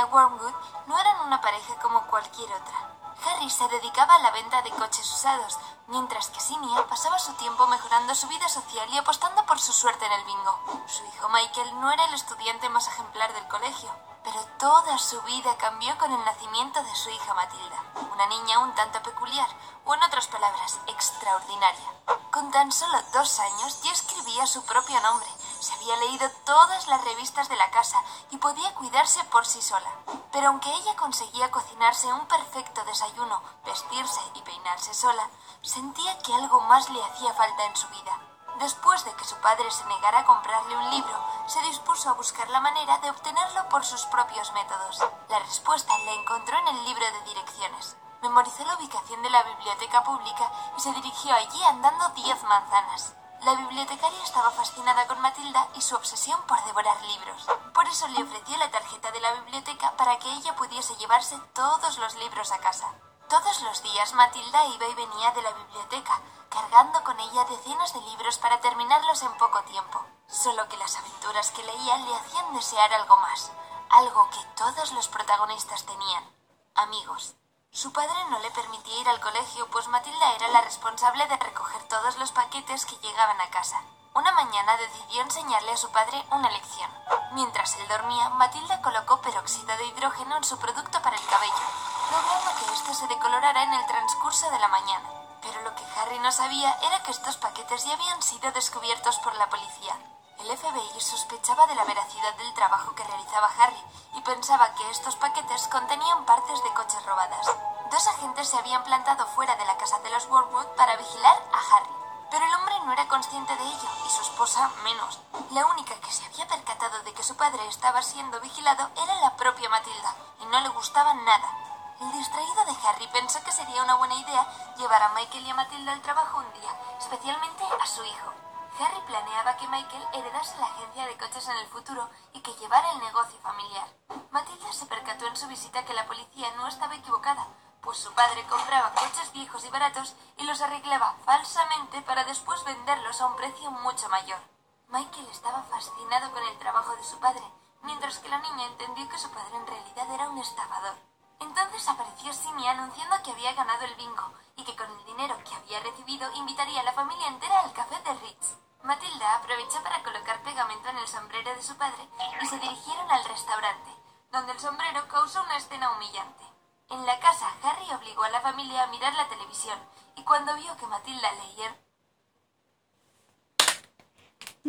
familia Wormwood no eran una pareja como cualquier otra. Harry se dedicaba a la venta de coches usados, mientras que Simia pasaba su tiempo mejorando su vida social y apostando por su suerte en el bingo. Su hijo Michael no era el estudiante más ejemplar del colegio, pero toda su vida cambió con el nacimiento de su hija Matilda, una niña un tanto peculiar, o en otras palabras, extraordinaria. Con tan solo dos años ya escribía su propio nombre, se había leído todas las revistas de la casa y podía cuidarse por sí sola. Pero aunque ella conseguía cocinarse un perfecto desayuno, vestirse y peinarse sola, sentía que algo más le hacía falta en su vida. Después de que su padre se negara a comprarle un libro, se dispuso a buscar la manera de obtenerlo por sus propios métodos. La respuesta la encontró en el libro de direcciones. Memorizó la ubicación de la biblioteca pública y se dirigió allí andando diez manzanas. La bibliotecaria estaba fascinada con Matilda y su obsesión por devorar libros. Por eso le ofreció la tarjeta de la biblioteca para que ella pudiese llevarse todos los libros a casa. Todos los días Matilda iba y venía de la biblioteca, cargando con ella decenas de libros para terminarlos en poco tiempo. Solo que las aventuras que leía le hacían desear algo más, algo que todos los protagonistas tenían, amigos. Su padre no le permitía ir al colegio, pues Matilda era la responsable de recoger todos los paquetes que llegaban a casa. Una mañana decidió enseñarle a su padre una lección. Mientras él dormía, Matilda colocó peróxido de hidrógeno en su producto para el cabello, logrando que éste se decolorara en el transcurso de la mañana. Pero lo que Harry no sabía era que estos paquetes ya habían sido descubiertos por la policía. El FBI sospechaba de la veracidad del trabajo que realizaba Harry y pensaba que estos paquetes contenían partes de coches robadas. Se habían plantado fuera de la casa de los Wormwood para vigilar a Harry. Pero el hombre no era consciente de ello y su esposa menos. La única que se había percatado de que su padre estaba siendo vigilado era la propia Matilda y no le gustaba nada. El distraído de Harry pensó que sería una buena idea llevar a Michael y a Matilda al trabajo un día, especialmente a su hijo. Harry planeaba que Michael heredase la agencia de coches en el futuro y que llevara el negocio familiar. Matilda se percató en su visita que la policía no estaba equivocada, pues su padre compraba coches viejos y baratos y los arreglaba falsamente para después venderlos a un precio mucho mayor. Michael estaba fascinado con el trabajo de su padre, mientras que la niña entendió que su padre en realidad era un estafador. Entonces apareció Simi anunciando que había ganado el bingo y que con el dinero que había recibido invitaría a la familia entera al café de Ritz. Matilda aprovechó para colocar pegamento en el sombrero de su padre y se dirigieron al restaurante, donde el sombrero causó una escena humillante. En la casa, Harry obligó a la familia a mirar la televisión y cuando vio que Matilda leía